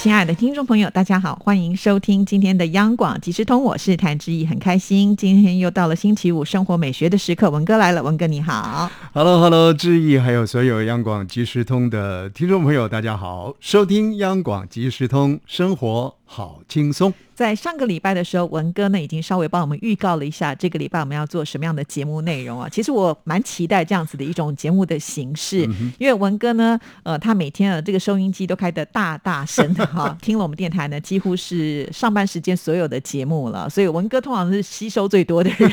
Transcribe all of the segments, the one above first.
亲爱的听众朋友，大家好，欢迎收听今天的央广即时通，我是谭志毅，很开心，今天又到了星期五生活美学的时刻，文哥来了，文哥你好，Hello Hello，志毅，还有所有央广即时通的听众朋友，大家好，收听央广即时通，生活好轻松。在上个礼拜的时候，文哥呢已经稍微帮我们预告了一下这个礼拜我们要做什么样的节目内容啊。其实我蛮期待这样子的一种节目的形式，因为文哥呢，呃，他每天啊这个收音机都开得大大声的哈，听了我们电台呢几乎是上班时间所有的节目了，所以文哥通常是吸收最多的人。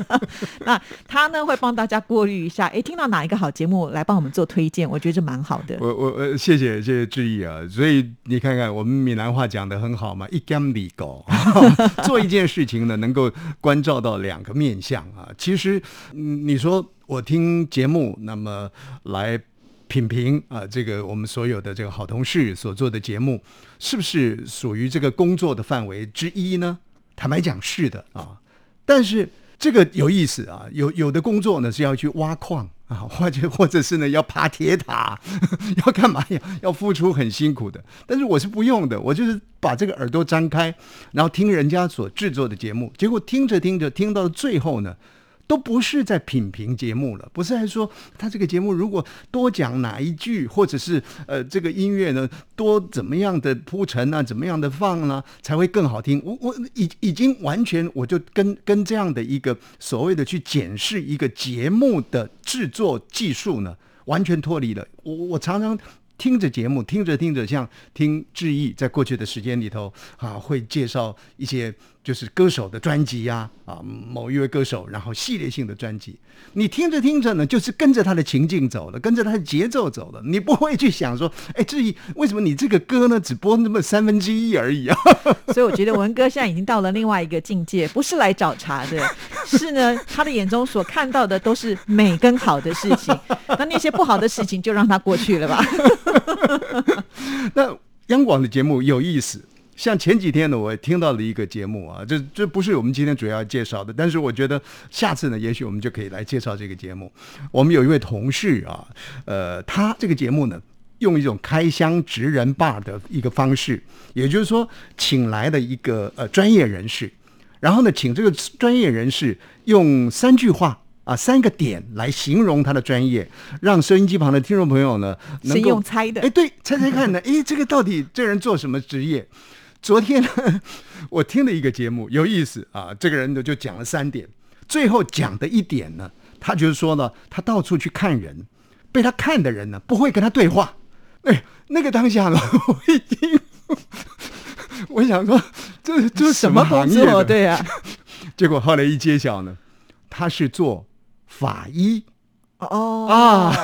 那他呢会帮大家过滤一下，哎，听到哪一个好节目来帮我们做推荐，我觉得这蛮好的。我我呃，谢谢谢谢志毅啊。所以你看看我们闽南话讲的很很好嘛，一干里。狗 做一件事情呢，能够关照到两个面相啊。其实，嗯你说我听节目，那么来品评啊，这个我们所有的这个好同事所做的节目，是不是属于这个工作的范围之一呢？坦白讲，是的啊。但是这个有意思啊，有有的工作呢是要去挖矿。啊，或者或者是呢，要爬铁塔，要干嘛呀？要付出很辛苦的。但是我是不用的，我就是把这个耳朵张开，然后听人家所制作的节目。结果听着听着，听到最后呢。都不是在品评节目了，不是在说他这个节目如果多讲哪一句，或者是呃这个音乐呢多怎么样的铺陈啊，怎么样的放呢才会更好听。我我已已经完全我就跟跟这样的一个所谓的去检视一个节目的制作技术呢完全脱离了。我我常常听着节目，听着听着像听志毅在过去的时间里头啊会介绍一些。就是歌手的专辑呀，啊，某一位歌手，然后系列性的专辑，你听着听着呢，就是跟着他的情境走了，跟着他的节奏走了，你不会去想说，哎，至于为什么你这个歌呢只播那么三分之一而已啊？所以我觉得文哥现在已经到了另外一个境界，不是来找茬的，是呢，他的眼中所看到的都是美跟好的事情，那那些不好的事情就让它过去了吧。那央广的节目有意思。像前几天呢，我听到了一个节目啊，这这不是我们今天主要介绍的，但是我觉得下次呢，也许我们就可以来介绍这个节目。我们有一位同事啊，呃，他这个节目呢，用一种开箱职人霸的一个方式，也就是说，请来的一个呃专业人士，然后呢，请这个专业人士用三句话。啊，三个点来形容他的专业，让收音机旁的听众朋友呢，能够猜的。哎，对，猜猜看呢？哎，这个到底这人做什么职业？昨天呢，我听了一个节目，有意思啊。这个人呢就讲了三点，最后讲的一点呢，他就是说呢，他到处去看人，被他看的人呢不会跟他对话。哎，那个当下呢，我已经，我想说，这这什么行业？对呀。结果后来一揭晓呢，他是做。法医哦啊，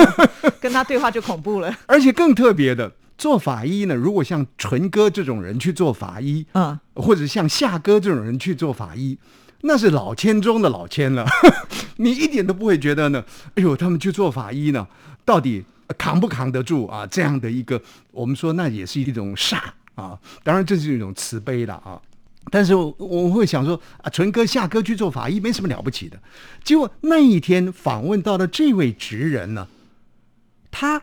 跟他对话就恐怖了。而且更特别的，做法医呢，如果像纯哥这种人去做法医，嗯，或者像夏哥这种人去做法医，那是老千中的老千了。你一点都不会觉得呢，哎呦，他们去做法医呢，到底扛不扛得住啊？这样的一个，我们说那也是一种煞啊。当然，这是一种慈悲了啊。但是我我会想说啊，纯哥夏哥去做法医没什么了不起的。结果那一天访问到的这位职人呢，他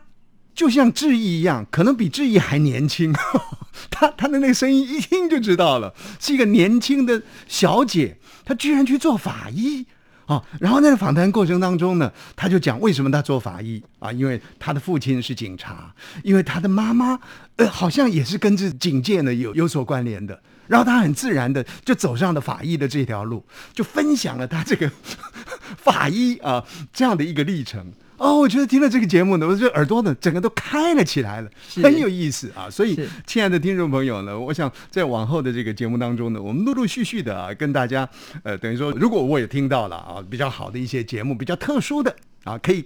就像志毅一样，可能比志毅还年轻。他他的那个声音一听就知道了，是一个年轻的小姐。她居然去做法医啊！然后那个访谈过程当中呢，他就讲为什么他做法医啊？因为他的父亲是警察，因为他的妈妈呃好像也是跟这警界呢有有所关联的。然后他很自然的就走上了法医的这条路，就分享了他这个 法医啊这样的一个历程。哦，我觉得听了这个节目呢，我这耳朵呢整个都开了起来了，很有意思啊。所以，亲爱的听众朋友呢，我想在往后的这个节目当中呢，我们陆陆续续的啊跟大家呃等于说，如果我也听到了啊比较好的一些节目，比较特殊的啊可以。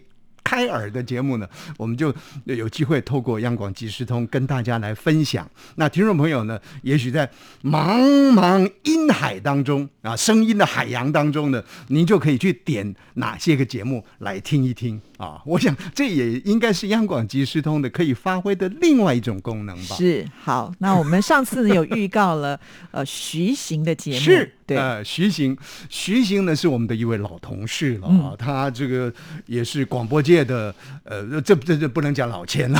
开耳的节目呢，我们就有机会透过央广即时通跟大家来分享。那听众朋友呢，也许在茫茫音海当中啊，声音的海洋当中呢，您就可以去点哪些个节目来听一听啊。我想这也应该是央广即时通的可以发挥的另外一种功能吧。是好，那我们上次呢有预告了呃徐行的节目，是对，呃，徐行，徐行呢是我们的一位老同事了啊，他这个也是广播界的呃，这这这不能讲老千了，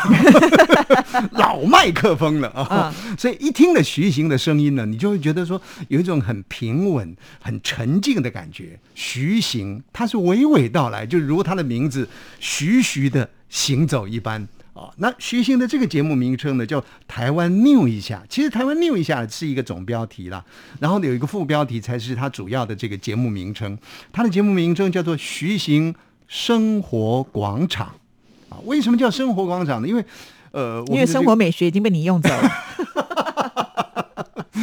老麦克风了啊，所以一听了徐行的声音呢，你就会觉得说有一种很平稳、很沉静的感觉。徐行，他是娓娓道来，就如他的名字徐徐的行走一般。啊，那徐行的这个节目名称呢，叫《台湾 new 一下》。其实《台湾 new 一下》是一个总标题啦，然后有一个副标题才是它主要的这个节目名称。它的节目名称叫做《徐行生活广场》啊。为什么叫生活广场呢？因为呃，因为生活美学已经被你用走了。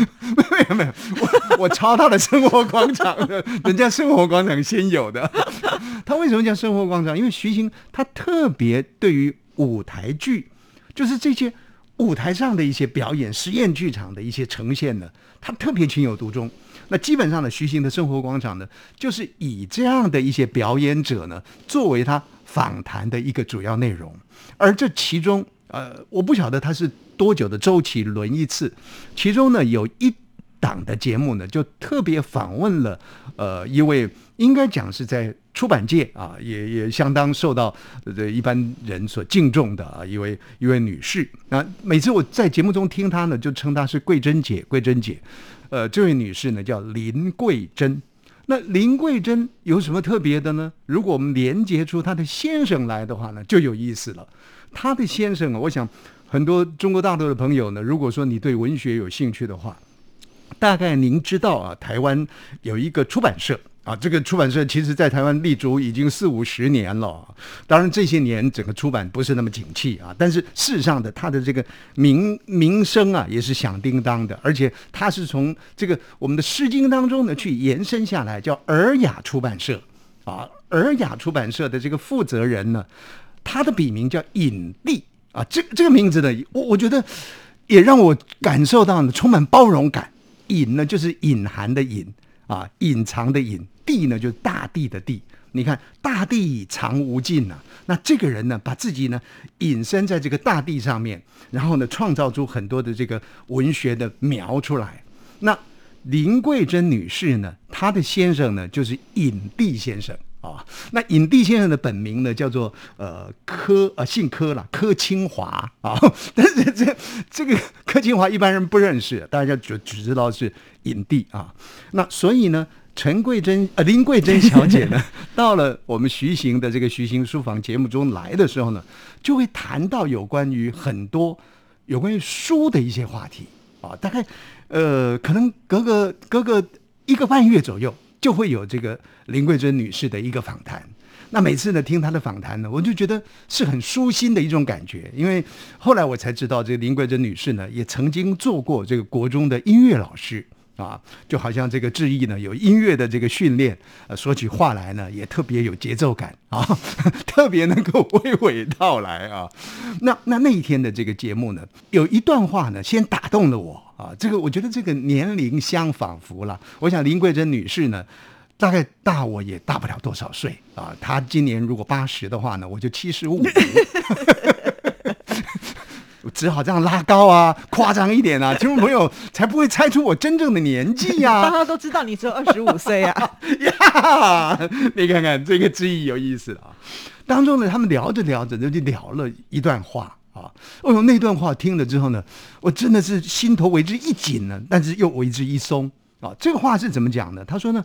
没有没有，我我抄他的生活广场的，人家生活广场先有的。他为什么叫生活广场？因为徐行他特别对于舞台剧，就是这些舞台上的一些表演、实验剧场的一些呈现呢，他特别情有独钟。那基本上呢，徐行的生活广场呢，就是以这样的一些表演者呢，作为他访谈的一个主要内容。而这其中，呃，我不晓得他是多久的周期轮一次，其中呢有一档的节目呢，就特别访问了呃一位应该讲是在。出版界啊，也也相当受到这一般人所敬重的啊一位一位女士。那每次我在节目中听她呢，就称她是桂珍姐，桂珍姐。呃，这位女士呢叫林桂珍。那林桂珍有什么特别的呢？如果我们连接出她的先生来的话呢，就有意思了。她的先生啊，我想很多中国大陆的朋友呢，如果说你对文学有兴趣的话，大概您知道啊，台湾有一个出版社。啊，这个出版社其实在台湾立足已经四五十年了。当然这些年整个出版不是那么景气啊，但是事实上的它的这个名名声啊也是响叮当的，而且它是从这个我们的《诗经》当中呢去延伸下来，叫尔雅出版社啊。尔雅出版社的这个负责人呢，他的笔名叫尹力啊。这这个名字呢，我我觉得也让我感受到呢充满包容感。隐呢就是隐含的隐啊，隐藏的隐。地呢，就是大地的地。你看，大地藏无尽呐。那这个人呢，把自己呢隐身在这个大地上面，然后呢，创造出很多的这个文学的描出来。那林桂珍女士呢，她的先生呢，就是隐帝先生啊。那影帝先生的本名呢，叫做呃柯呃姓柯了，柯清华啊。但是这这个柯清华一般人不认识，大家只只知道是影帝啊。那所以呢。陈桂珍呃林桂珍小姐呢，到了我们徐行的这个徐行书房节目中来的时候呢，就会谈到有关于很多有关于书的一些话题啊，大概呃可能隔个隔个一个半月左右，就会有这个林桂珍女士的一个访谈。那每次呢听她的访谈呢，我就觉得是很舒心的一种感觉，因为后来我才知道，这个林桂珍女士呢，也曾经做过这个国中的音乐老师。啊，就好像这个志毅呢，有音乐的这个训练，呃，说起话来呢，也特别有节奏感啊，特别能够娓娓道来啊。那那那一天的这个节目呢，有一段话呢，先打动了我啊。这个我觉得这个年龄相仿佛了。我想林桂珍女士呢，大概大我也大不了多少岁啊。她今年如果八十的话呢，我就七十五。只好这样拉高啊，夸张一点啊，听众朋友才不会猜出我真正的年纪呀。大家都知道你只有二十五岁啊。呀，你看看这个之意有意思了啊。当中呢，他们聊着聊着就聊了一段话啊。哦呦，那段话听了之后呢，我真的是心头为之一紧呢，但是又为之一松啊。这个话是怎么讲的？他说呢，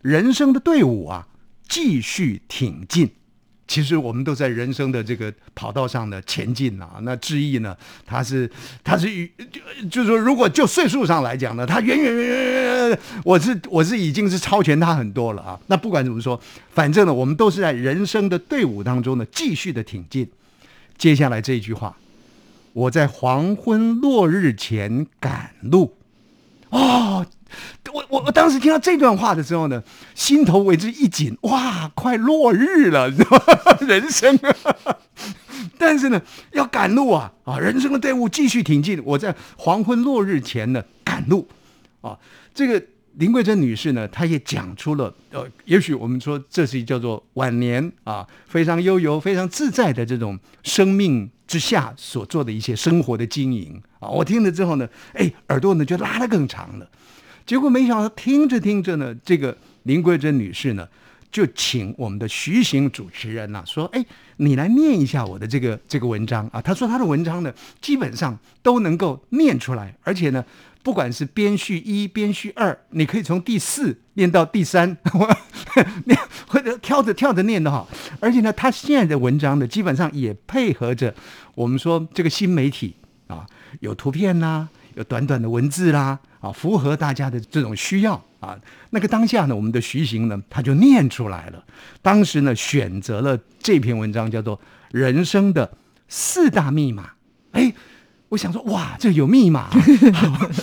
人生的队伍啊，继续挺进。其实我们都在人生的这个跑道上呢前进啊。那志毅呢，他是他是就就是说，如果就岁数上来讲呢，他远远远远远，我是我是已经是超前他很多了啊。那不管怎么说，反正呢，我们都是在人生的队伍当中呢继续的挺进。接下来这一句话，我在黄昏落日前赶路。哦，我我我当时听到这段话的时候呢，心头为之一紧，哇，快落日了，你知道吗？人生啊，但是呢，要赶路啊啊！人生的队伍继续挺进，我在黄昏落日前呢赶路啊。这个林桂珍女士呢，她也讲出了呃，也许我们说这是叫做晚年啊，非常悠游、非常自在的这种生命之下所做的一些生活的经营啊。我听了之后呢，哎，耳朵呢就拉得更长了。结果没想到听着听着呢，这个林桂珍女士呢。就请我们的徐行主持人呐，说：“哎，你来念一下我的这个这个文章啊。”她说她的文章呢，基本上都能够念出来，而且呢，不管是编序一、编序二，你可以从第四念到第三，念 或者跳着跳着念的哈。而且呢，他现在的文章呢，基本上也配合着我们说这个新媒体啊，有图片啦，有短短的文字啦，啊，符合大家的这种需要。啊，那个当下呢，我们的徐行呢，他就念出来了。当时呢，选择了这篇文章，叫做《人生的四大密码》。哎，我想说，哇，这有密码，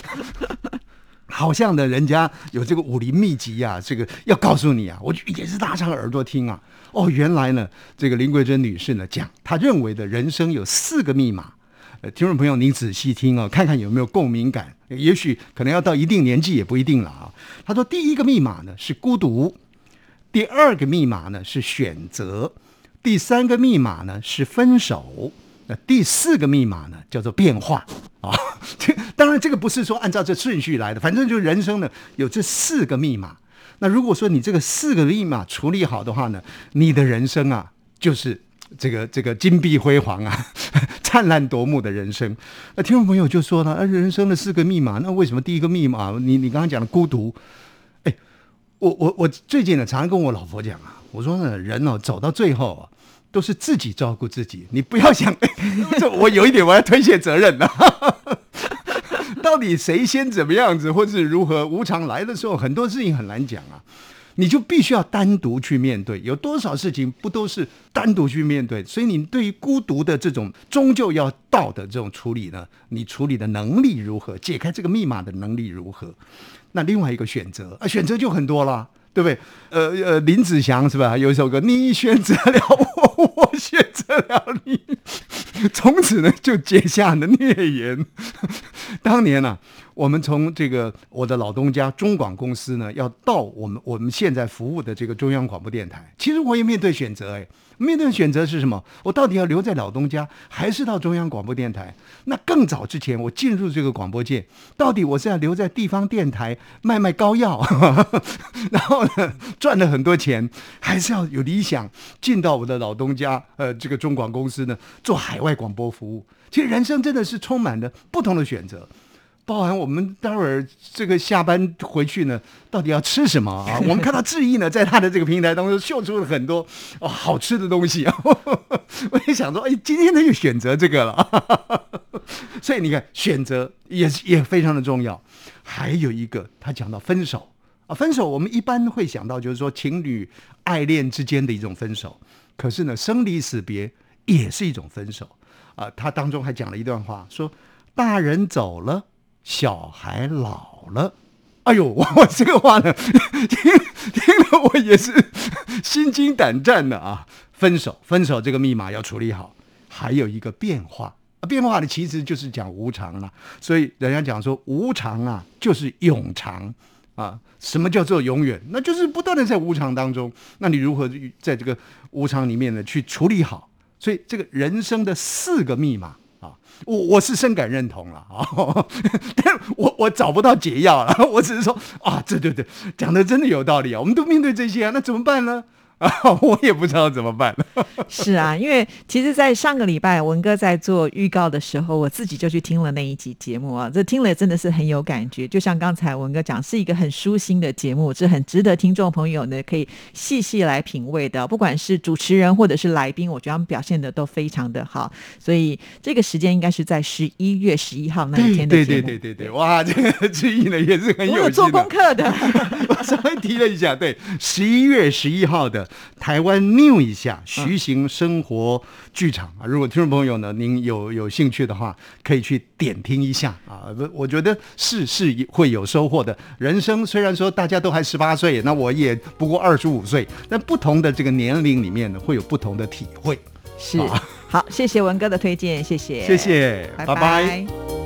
好像呢，人家有这个武林秘籍啊，这个要告诉你啊，我就也是拉长耳朵听啊。哦，原来呢，这个林桂珍女士呢讲，她认为的人生有四个密码。呃，听众朋友，您仔细听哦，看看有没有共鸣感。也许可能要到一定年纪也不一定了啊。他说，第一个密码呢是孤独，第二个密码呢是选择，第三个密码呢是分手，那第四个密码呢叫做变化啊。这当然这个不是说按照这顺序来的，反正就人生呢有这四个密码。那如果说你这个四个密码处理好的话呢，你的人生啊就是。这个这个金碧辉煌啊，灿烂夺目的人生。那听众朋友就说了，啊，人生的四个密码，那为什么第一个密码，你你刚刚讲的孤独？哎，我我我最近呢，常常跟我老婆讲啊，我说呢，人哦，走到最后啊，都是自己照顾自己，你不要想，我有一点我要推卸责任了。到底谁先怎么样子，或是如何？无常来的时候，很多事情很难讲啊。你就必须要单独去面对，有多少事情不都是单独去面对？所以你对于孤独的这种终究要到的这种处理呢，你处理的能力如何？解开这个密码的能力如何？那另外一个选择啊，选择就很多了，对不对？呃呃，林子祥是吧？有一首歌，你选择了我，我选择了你，从此呢就结下了孽缘。当年呢。我们从这个我的老东家中广公司呢，要到我们我们现在服务的这个中央广播电台，其实我也面对选择，哎，面对选择是什么？我到底要留在老东家，还是到中央广播电台？那更早之前，我进入这个广播界，到底我是要留在地方电台卖卖膏药，然后呢赚了很多钱，还是要有理想进到我的老东家，呃，这个中广公司呢做海外广播服务？其实人生真的是充满了不同的选择。包含我们待会儿这个下班回去呢，到底要吃什么啊？我们看到志毅呢，在他的这个平台当中秀出了很多哦好吃的东西啊。我也想说，哎，今天他就选择这个了。所以你看，选择也是也非常的重要。还有一个，他讲到分手啊，分手我们一般会想到就是说情侣爱恋之间的一种分手，可是呢，生离死别也是一种分手啊。他当中还讲了一段话，说大人走了。小孩老了，哎呦，我这个话呢，听听了我也是心惊胆战的啊！分手，分手这个密码要处理好。还有一个变化，变化的其实就是讲无常了。所以人家讲说无常啊，就是永长啊。什么叫做永远？那就是不断的在无常当中。那你如何在这个无常里面呢去处理好？所以这个人生的四个密码。啊我我是深感认同了啊，但我我找不到解药了，我只是说啊，对对对，讲的真的有道理啊，我们都面对这些啊，那怎么办呢？啊，我也不知道怎么办。是啊，因为其实，在上个礼拜文哥在做预告的时候，我自己就去听了那一集节目啊，这听了真的是很有感觉。就像刚才文哥讲，是一个很舒心的节目，是很值得听众朋友呢可以细细来品味的。不管是主持人或者是来宾，我觉得他们表现的都非常的好。所以这个时间应该是在十一月十一号那一天的节目。对对对对对，哇，这个记忆呢也是很有。我有做功课的，我稍微提了一下，对，十一月十一号的。台湾 New 一下徐行生活剧场啊。如果听众朋友呢，您有有兴趣的话，可以去点听一下啊。不，我觉得是是会有收获的。人生虽然说大家都还十八岁，那我也不过二十五岁，但不同的这个年龄里面呢，会有不同的体会。是，好，谢谢文哥的推荐，谢谢，谢谢，拜拜。